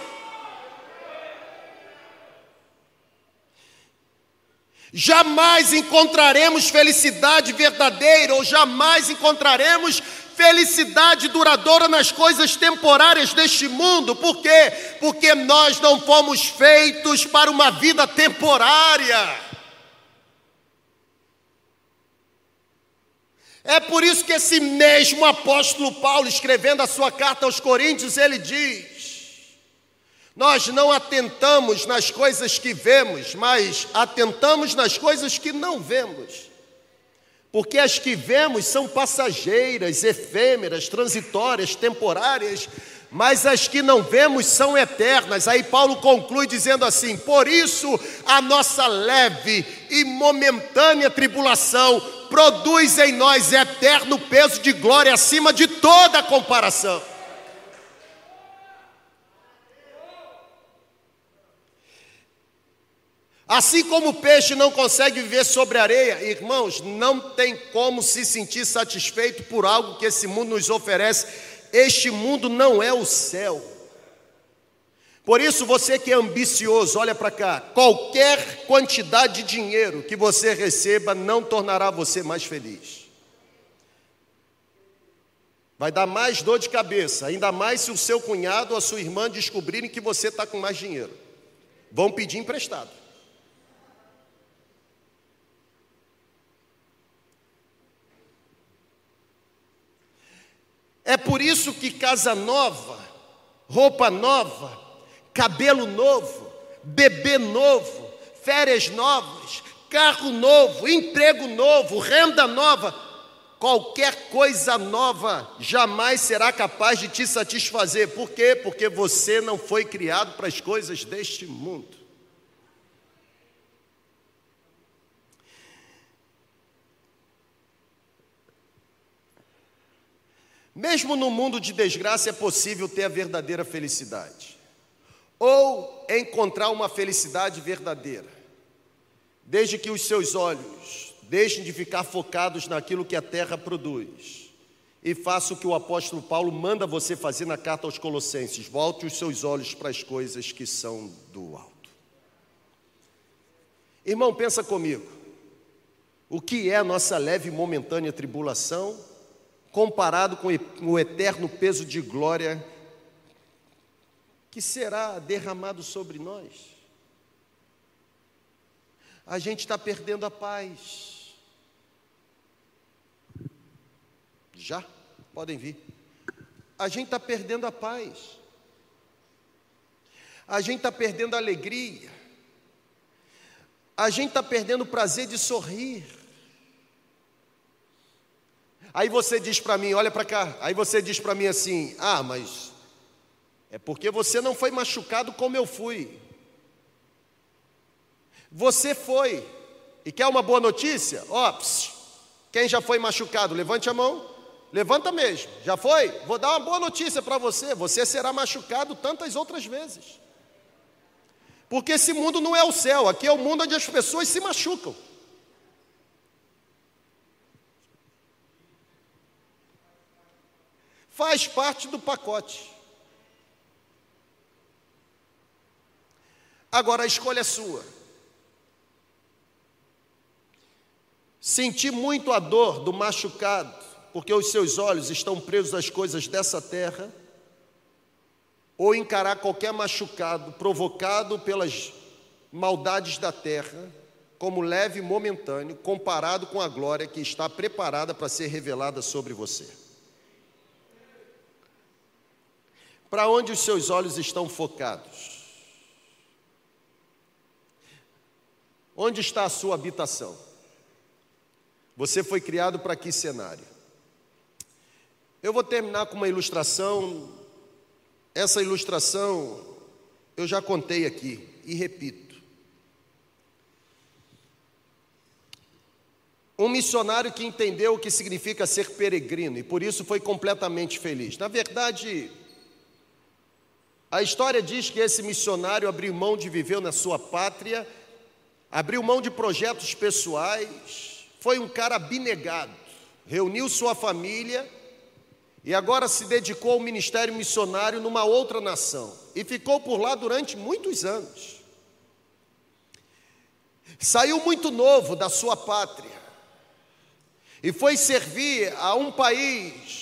Jamais encontraremos felicidade verdadeira, ou jamais encontraremos felicidade duradoura nas coisas temporárias deste mundo. Por quê? Porque nós não fomos feitos para uma vida temporária. É por isso que esse mesmo apóstolo Paulo, escrevendo a sua carta aos Coríntios, ele diz: Nós não atentamos nas coisas que vemos, mas atentamos nas coisas que não vemos porque as que vemos são passageiras, efêmeras, transitórias, temporárias, mas as que não vemos são eternas. Aí Paulo conclui dizendo assim: Por isso a nossa leve e momentânea tribulação produz em nós eterno peso de glória acima de toda comparação. Assim como o peixe não consegue viver sobre areia, irmãos, não tem como se sentir satisfeito por algo que esse mundo nos oferece. Este mundo não é o céu. Por isso, você que é ambicioso, olha para cá: qualquer quantidade de dinheiro que você receba não tornará você mais feliz. Vai dar mais dor de cabeça, ainda mais se o seu cunhado ou a sua irmã descobrirem que você está com mais dinheiro. Vão pedir emprestado. É por isso que casa nova, roupa nova, cabelo novo, bebê novo, férias novas, carro novo, emprego novo, renda nova, qualquer coisa nova jamais será capaz de te satisfazer. Por quê? Porque você não foi criado para as coisas deste mundo. Mesmo no mundo de desgraça é possível ter a verdadeira felicidade, ou encontrar uma felicidade verdadeira, desde que os seus olhos deixem de ficar focados naquilo que a terra produz e faça o que o apóstolo Paulo manda você fazer na carta aos Colossenses: volte os seus olhos para as coisas que são do alto. Irmão, pensa comigo, o que é a nossa leve e momentânea tribulação? Comparado com o eterno peso de glória que será derramado sobre nós. A gente está perdendo a paz. Já? Podem vir. A gente está perdendo a paz. A gente está perdendo a alegria. A gente está perdendo o prazer de sorrir. Aí você diz para mim, olha para cá, aí você diz para mim assim: ah, mas é porque você não foi machucado como eu fui. Você foi. E quer uma boa notícia? Ó, quem já foi machucado, levante a mão. Levanta mesmo. Já foi? Vou dar uma boa notícia para você. Você será machucado tantas outras vezes. Porque esse mundo não é o céu, aqui é o mundo onde as pessoas se machucam. Faz parte do pacote. Agora a escolha é sua. Sentir muito a dor do machucado, porque os seus olhos estão presos às coisas dessa terra, ou encarar qualquer machucado provocado pelas maldades da terra, como leve e momentâneo, comparado com a glória que está preparada para ser revelada sobre você. Para onde os seus olhos estão focados? Onde está a sua habitação? Você foi criado para que cenário? Eu vou terminar com uma ilustração. Essa ilustração eu já contei aqui e repito. Um missionário que entendeu o que significa ser peregrino e por isso foi completamente feliz. Na verdade, a história diz que esse missionário abriu mão de viver na sua pátria, abriu mão de projetos pessoais, foi um cara abnegado, reuniu sua família e agora se dedicou ao ministério missionário numa outra nação e ficou por lá durante muitos anos. Saiu muito novo da sua pátria e foi servir a um país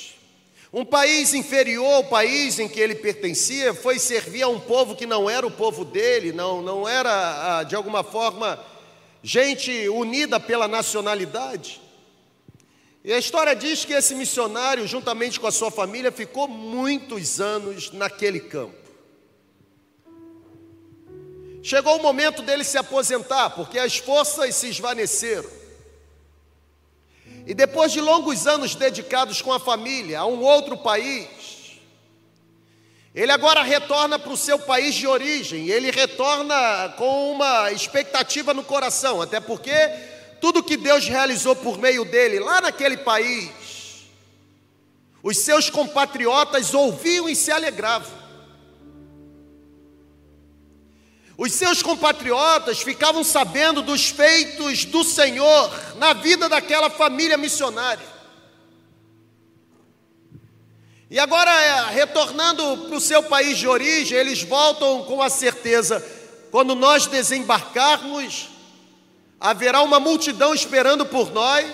um país inferior ao país em que ele pertencia foi servir a um povo que não era o povo dele, não, não era, ah, de alguma forma, gente unida pela nacionalidade. E a história diz que esse missionário, juntamente com a sua família, ficou muitos anos naquele campo. Chegou o momento dele se aposentar, porque as forças se esvaneceram. E depois de longos anos dedicados com a família a um outro país, ele agora retorna para o seu país de origem, ele retorna com uma expectativa no coração, até porque tudo que Deus realizou por meio dele lá naquele país, os seus compatriotas ouviam e se alegravam. Os seus compatriotas ficavam sabendo dos feitos do Senhor na vida daquela família missionária. E agora, é, retornando para o seu país de origem, eles voltam com a certeza: quando nós desembarcarmos, haverá uma multidão esperando por nós,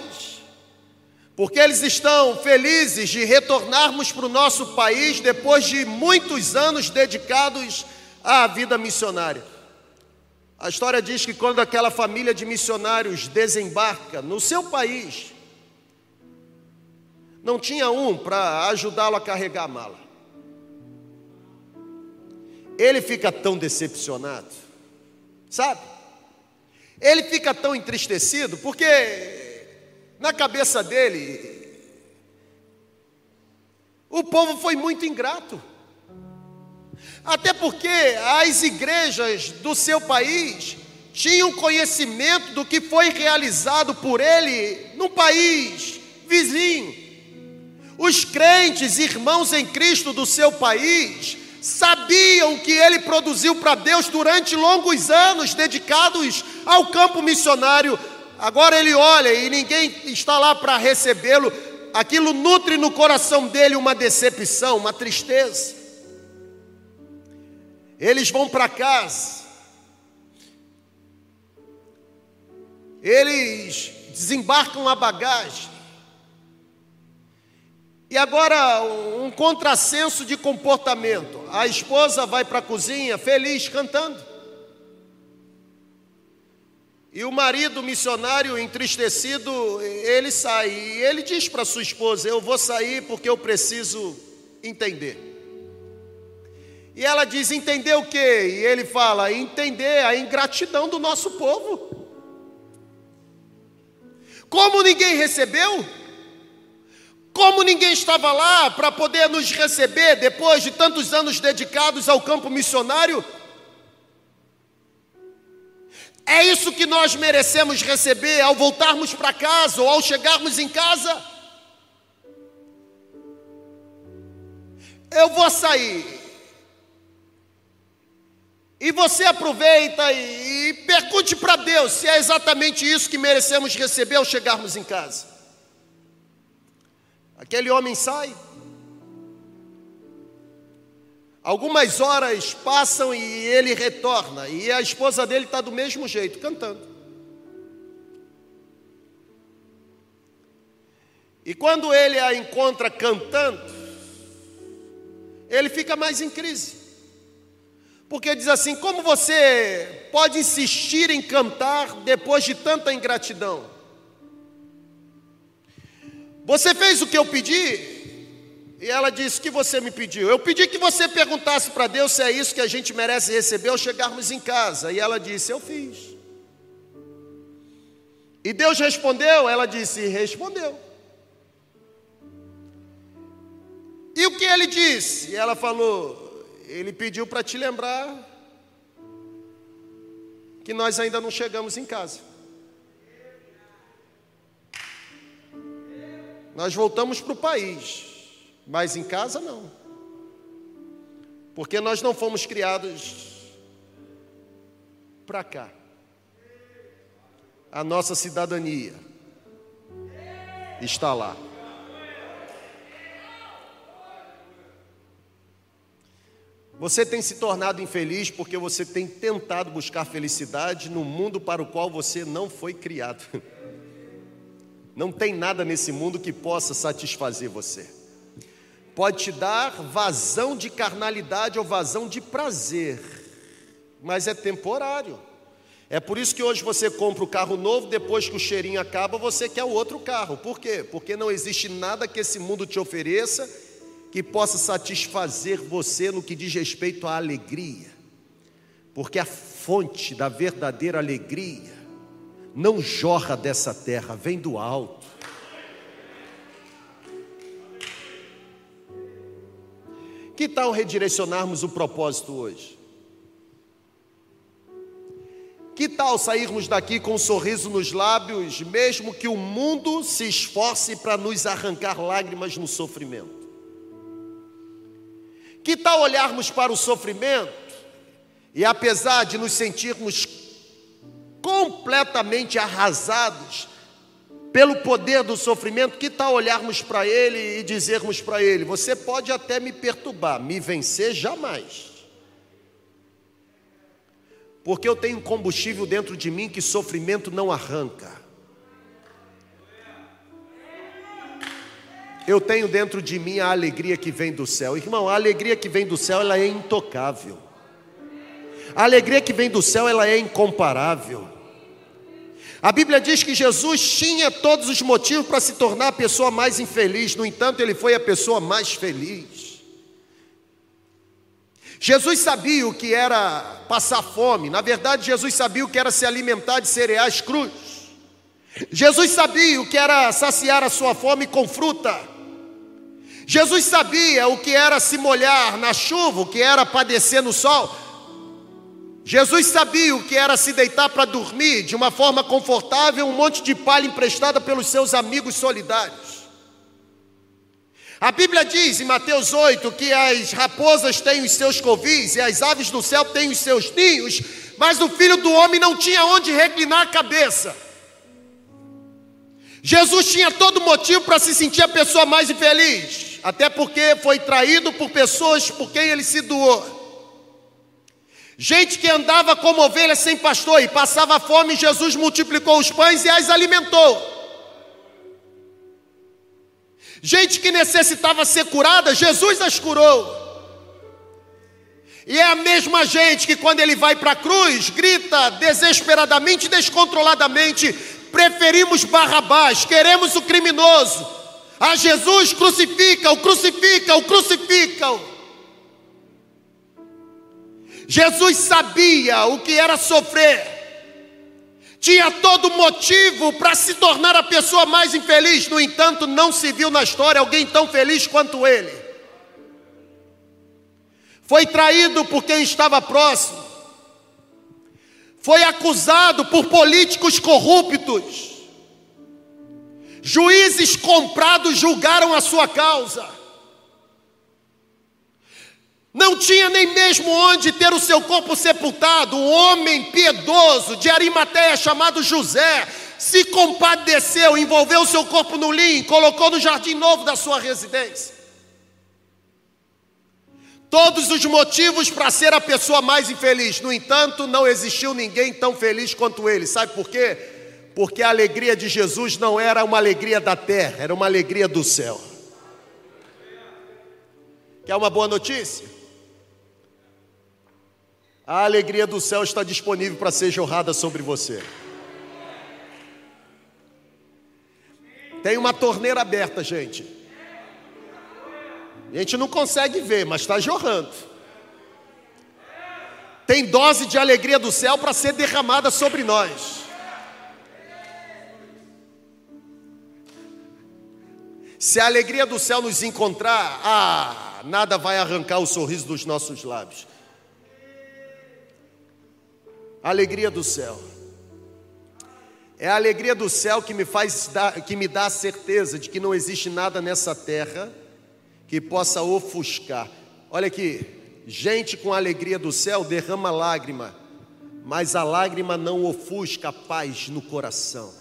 porque eles estão felizes de retornarmos para o nosso país depois de muitos anos dedicados à vida missionária. A história diz que quando aquela família de missionários desembarca no seu país, não tinha um para ajudá-lo a carregar a mala. Ele fica tão decepcionado, sabe? Ele fica tão entristecido porque na cabeça dele, o povo foi muito ingrato. Até porque as igrejas do seu país tinham conhecimento do que foi realizado por ele no país vizinho. Os crentes, irmãos em Cristo do seu país, sabiam que ele produziu para Deus durante longos anos dedicados ao campo missionário Agora ele olha e ninguém está lá para recebê-lo. Aquilo nutre no coração dele uma decepção, uma tristeza. Eles vão para casa. Eles desembarcam a bagagem. E agora um contrassenso de comportamento. A esposa vai para a cozinha feliz cantando. E o marido missionário entristecido, ele sai. E ele diz para sua esposa: Eu vou sair porque eu preciso entender. E ela diz: Entender o quê? E ele fala: Entender a ingratidão do nosso povo. Como ninguém recebeu? Como ninguém estava lá para poder nos receber depois de tantos anos dedicados ao campo missionário? É isso que nós merecemos receber ao voltarmos para casa ou ao chegarmos em casa? Eu vou sair. E você aproveita e, e pergunte para Deus se é exatamente isso que merecemos receber ao chegarmos em casa. Aquele homem sai. Algumas horas passam e ele retorna, e a esposa dele está do mesmo jeito, cantando. E quando ele a encontra cantando, ele fica mais em crise. Porque diz assim: como você pode insistir em cantar depois de tanta ingratidão? Você fez o que eu pedi? E ela disse: que você me pediu? Eu pedi que você perguntasse para Deus se é isso que a gente merece receber ao chegarmos em casa. E ela disse: Eu fiz. E Deus respondeu? Ela disse: Respondeu. E o que ele disse? E ela falou: Ele pediu para te lembrar que nós ainda não chegamos em casa. Nós voltamos para o país. Mas em casa não. Porque nós não fomos criados para cá. A nossa cidadania está lá. Você tem se tornado infeliz porque você tem tentado buscar felicidade no mundo para o qual você não foi criado. Não tem nada nesse mundo que possa satisfazer você pode te dar vazão de carnalidade ou vazão de prazer, mas é temporário. É por isso que hoje você compra o carro novo, depois que o cheirinho acaba, você quer o outro carro. Por quê? Porque não existe nada que esse mundo te ofereça que possa satisfazer você no que diz respeito à alegria. Porque a fonte da verdadeira alegria não jorra dessa terra, vem do alto. Que tal redirecionarmos o propósito hoje? Que tal sairmos daqui com um sorriso nos lábios, mesmo que o mundo se esforce para nos arrancar lágrimas no sofrimento? Que tal olharmos para o sofrimento e, apesar de nos sentirmos completamente arrasados, pelo poder do sofrimento, que tal olharmos para ele e dizermos para ele: Você pode até me perturbar, me vencer jamais. Porque eu tenho combustível dentro de mim que sofrimento não arranca. Eu tenho dentro de mim a alegria que vem do céu. Irmão, a alegria que vem do céu, ela é intocável. A alegria que vem do céu, ela é incomparável. A Bíblia diz que Jesus tinha todos os motivos para se tornar a pessoa mais infeliz, no entanto, ele foi a pessoa mais feliz. Jesus sabia o que era passar fome, na verdade, Jesus sabia o que era se alimentar de cereais crus. Jesus sabia o que era saciar a sua fome com fruta. Jesus sabia o que era se molhar na chuva, o que era padecer no sol. Jesus sabia o que era se deitar para dormir de uma forma confortável, um monte de palha emprestada pelos seus amigos solidários. A Bíblia diz em Mateus 8 que as raposas têm os seus covis e as aves do céu têm os seus ninhos, mas o filho do homem não tinha onde reclinar a cabeça. Jesus tinha todo motivo para se sentir a pessoa mais infeliz, até porque foi traído por pessoas por quem ele se doou. Gente que andava como ovelha sem pastor e passava fome, Jesus multiplicou os pães e as alimentou. Gente que necessitava ser curada, Jesus as curou. E é a mesma gente que, quando ele vai para a cruz, grita desesperadamente, descontroladamente: preferimos Barrabás, queremos o criminoso. A Jesus crucifica, o crucifica, o crucifica. Jesus sabia o que era sofrer. Tinha todo motivo para se tornar a pessoa mais infeliz, no entanto, não se viu na história alguém tão feliz quanto ele. Foi traído por quem estava próximo, foi acusado por políticos corruptos. Juízes comprados julgaram a sua causa. Não tinha nem mesmo onde ter o seu corpo sepultado. Um homem piedoso de Arimateia chamado José se compadeceu, envolveu o seu corpo no linho, colocou no jardim novo da sua residência todos os motivos para ser a pessoa mais infeliz. No entanto, não existiu ninguém tão feliz quanto ele. Sabe por quê? Porque a alegria de Jesus não era uma alegria da terra, era uma alegria do céu. Quer uma boa notícia? A alegria do céu está disponível para ser jorrada sobre você. Tem uma torneira aberta, gente. A gente não consegue ver, mas está jorrando. Tem dose de alegria do céu para ser derramada sobre nós. Se a alegria do céu nos encontrar, ah, nada vai arrancar o sorriso dos nossos lábios. Alegria do céu. É a alegria do céu que me faz dar, que me dá a certeza de que não existe nada nessa terra que possa ofuscar. Olha aqui, gente com alegria do céu derrama lágrima, mas a lágrima não ofusca a paz no coração.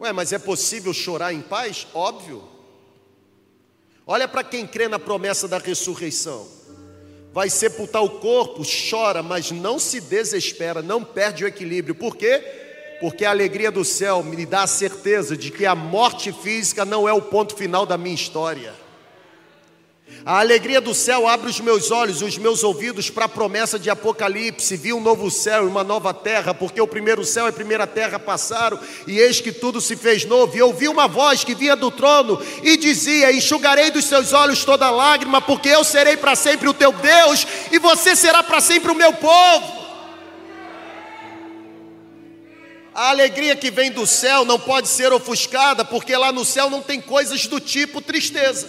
Ué, mas é possível chorar em paz? Óbvio. Olha para quem crê na promessa da ressurreição. Vai sepultar o corpo, chora, mas não se desespera, não perde o equilíbrio. Por quê? Porque a alegria do céu me dá a certeza de que a morte física não é o ponto final da minha história. A alegria do céu abre os meus olhos, os meus ouvidos para a promessa de Apocalipse. Vi um novo céu e uma nova terra, porque o primeiro céu e a primeira terra passaram, e eis que tudo se fez novo. E ouvi uma voz que vinha do trono e dizia: Enxugarei dos seus olhos toda lágrima, porque eu serei para sempre o teu Deus, e você será para sempre o meu povo. A alegria que vem do céu não pode ser ofuscada, porque lá no céu não tem coisas do tipo tristeza.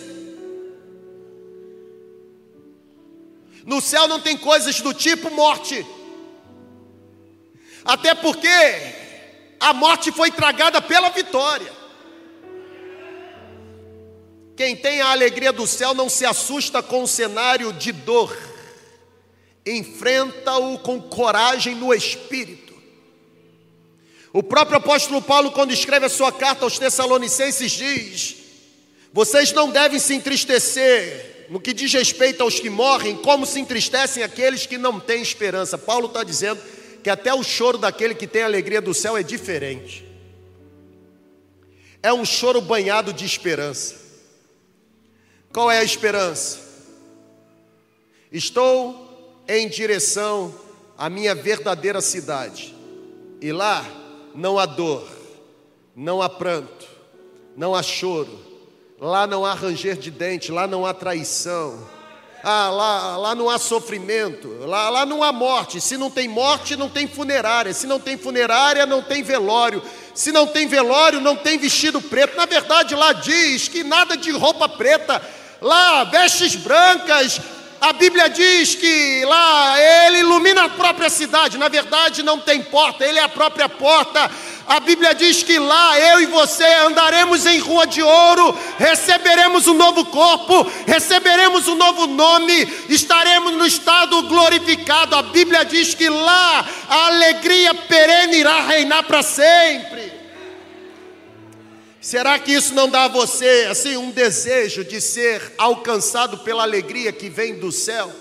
No céu não tem coisas do tipo morte. Até porque a morte foi tragada pela vitória. Quem tem a alegria do céu não se assusta com o cenário de dor, enfrenta-o com coragem no espírito. O próprio apóstolo Paulo, quando escreve a sua carta aos Tessalonicenses, diz: Vocês não devem se entristecer no que diz respeito aos que morrem, como se entristecem aqueles que não têm esperança. Paulo está dizendo que até o choro daquele que tem a alegria do céu é diferente. é um choro banhado de esperança. Qual é a esperança? Estou em direção à minha verdadeira cidade, e lá não há dor, não há pranto, não há choro, lá não há ranger de dente, lá não há traição ah, lá, lá não há sofrimento, lá, lá não há morte. Se não tem morte, não tem funerária. Se não tem funerária, não tem velório. Se não tem velório, não tem vestido preto. Na verdade, lá diz que nada de roupa preta, lá vestes brancas. A Bíblia diz que lá ele ilumina a própria cidade. Na verdade, não tem porta, ele é a própria porta. A Bíblia diz que lá eu e você andaremos em rua de ouro, receberemos um novo corpo, receberemos um novo nome, estaremos no estado glorificado. A Bíblia diz que lá a alegria perene irá reinar para sempre. Será que isso não dá a você assim um desejo de ser alcançado pela alegria que vem do céu?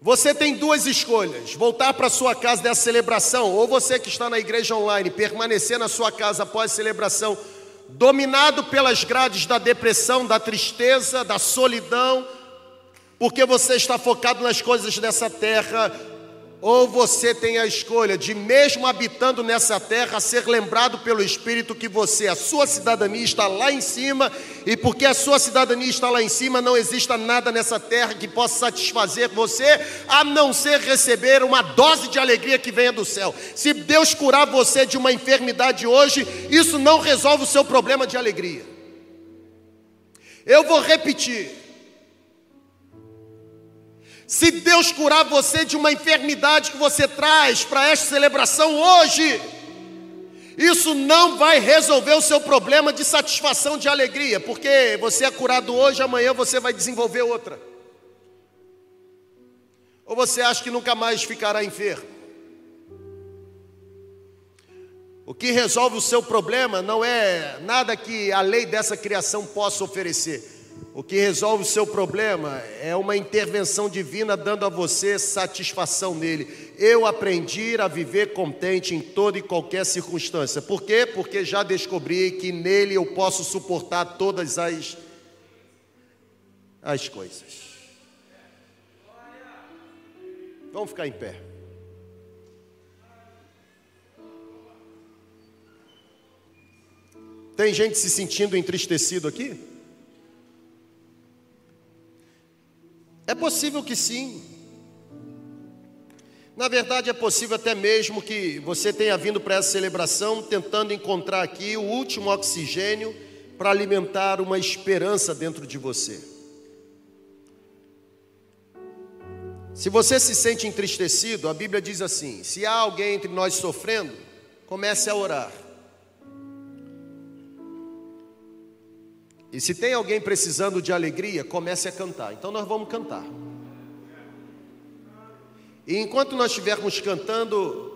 Você tem duas escolhas: voltar para sua casa dessa celebração, ou você que está na igreja online, permanecer na sua casa após a celebração, dominado pelas grades da depressão, da tristeza, da solidão, porque você está focado nas coisas dessa terra, ou você tem a escolha de, mesmo habitando nessa terra, ser lembrado pelo Espírito que você, a sua cidadania está lá em cima, e porque a sua cidadania está lá em cima, não exista nada nessa terra que possa satisfazer você, a não ser receber uma dose de alegria que venha do céu. Se Deus curar você de uma enfermidade hoje, isso não resolve o seu problema de alegria. Eu vou repetir. Se Deus curar você de uma enfermidade que você traz para esta celebração hoje, isso não vai resolver o seu problema de satisfação, de alegria, porque você é curado hoje, amanhã você vai desenvolver outra. Ou você acha que nunca mais ficará enfermo? O que resolve o seu problema não é nada que a lei dessa criação possa oferecer o que resolve o seu problema é uma intervenção divina dando a você satisfação nele. Eu aprendi a viver contente em toda e qualquer circunstância. Por quê? Porque já descobri que nele eu posso suportar todas as as coisas. Vamos ficar em pé. Tem gente se sentindo entristecido aqui? Possível que sim. Na verdade, é possível até mesmo que você tenha vindo para essa celebração tentando encontrar aqui o último oxigênio para alimentar uma esperança dentro de você. Se você se sente entristecido, a Bíblia diz assim: se há alguém entre nós sofrendo, comece a orar. E se tem alguém precisando de alegria, comece a cantar. Então nós vamos cantar. E enquanto nós estivermos cantando,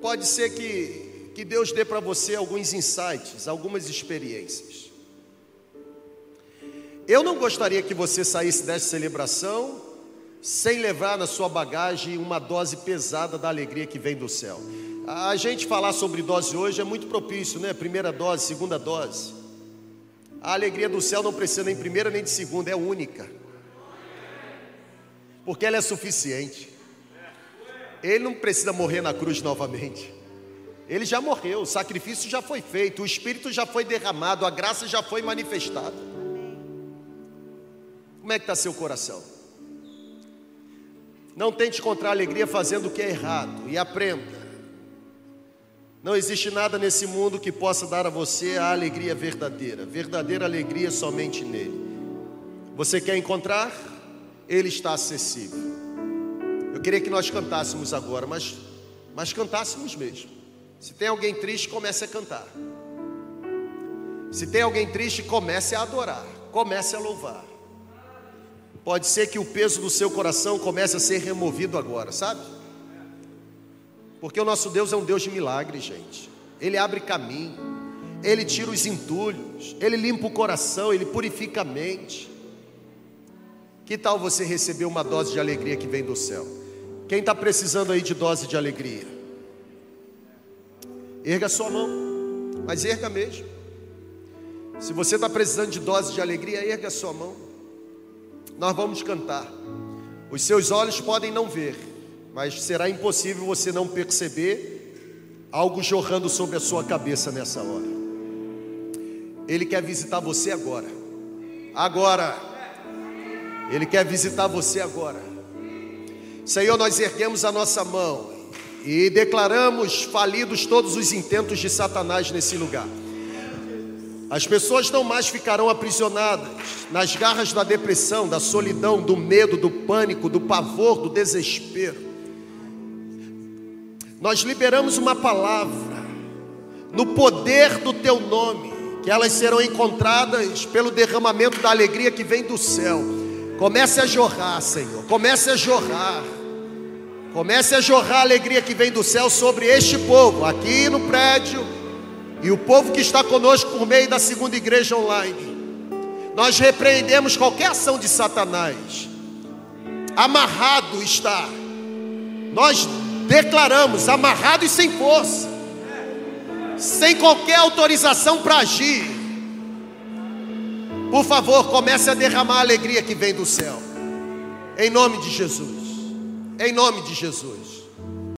pode ser que, que Deus dê para você alguns insights, algumas experiências. Eu não gostaria que você saísse dessa celebração sem levar na sua bagagem uma dose pesada da alegria que vem do céu. A gente falar sobre dose hoje é muito propício, né? Primeira dose, segunda dose. A alegria do céu não precisa nem de primeira nem de segunda, é única. Porque ela é suficiente. Ele não precisa morrer na cruz novamente. Ele já morreu, o sacrifício já foi feito, o Espírito já foi derramado, a graça já foi manifestada. Como é que está seu coração? Não tente encontrar alegria fazendo o que é errado e aprenda não existe nada nesse mundo que possa dar a você a alegria verdadeira. Verdadeira alegria somente nele. Você quer encontrar? Ele está acessível. Eu queria que nós cantássemos agora, mas, mas cantássemos mesmo. Se tem alguém triste, comece a cantar. Se tem alguém triste, comece a adorar, comece a louvar. Pode ser que o peso do seu coração comece a ser removido agora, sabe? Porque o nosso Deus é um Deus de milagres, gente. Ele abre caminho, ele tira os entulhos, ele limpa o coração, ele purifica a mente. Que tal você receber uma dose de alegria que vem do céu? Quem está precisando aí de dose de alegria? Erga sua mão, mas erga mesmo. Se você está precisando de dose de alegria, erga sua mão. Nós vamos cantar. Os seus olhos podem não ver, mas será impossível você não perceber algo jorrando sobre a sua cabeça nessa hora. Ele quer visitar você agora. Agora. Ele quer visitar você agora. Senhor, nós erguemos a nossa mão e declaramos falidos todos os intentos de Satanás nesse lugar. As pessoas não mais ficarão aprisionadas nas garras da depressão, da solidão, do medo, do pânico, do pavor, do desespero. Nós liberamos uma palavra no poder do teu nome, que elas serão encontradas pelo derramamento da alegria que vem do céu. Comece a jorrar, Senhor, comece a jorrar. Comece a jorrar a alegria que vem do céu sobre este povo, aqui no prédio e o povo que está conosco por meio da segunda igreja online, nós repreendemos qualquer ação de Satanás. Amarrado está. Nós declaramos amarrado e sem força, sem qualquer autorização para agir. Por favor, comece a derramar a alegria que vem do céu. Em nome de Jesus. Em nome de Jesus.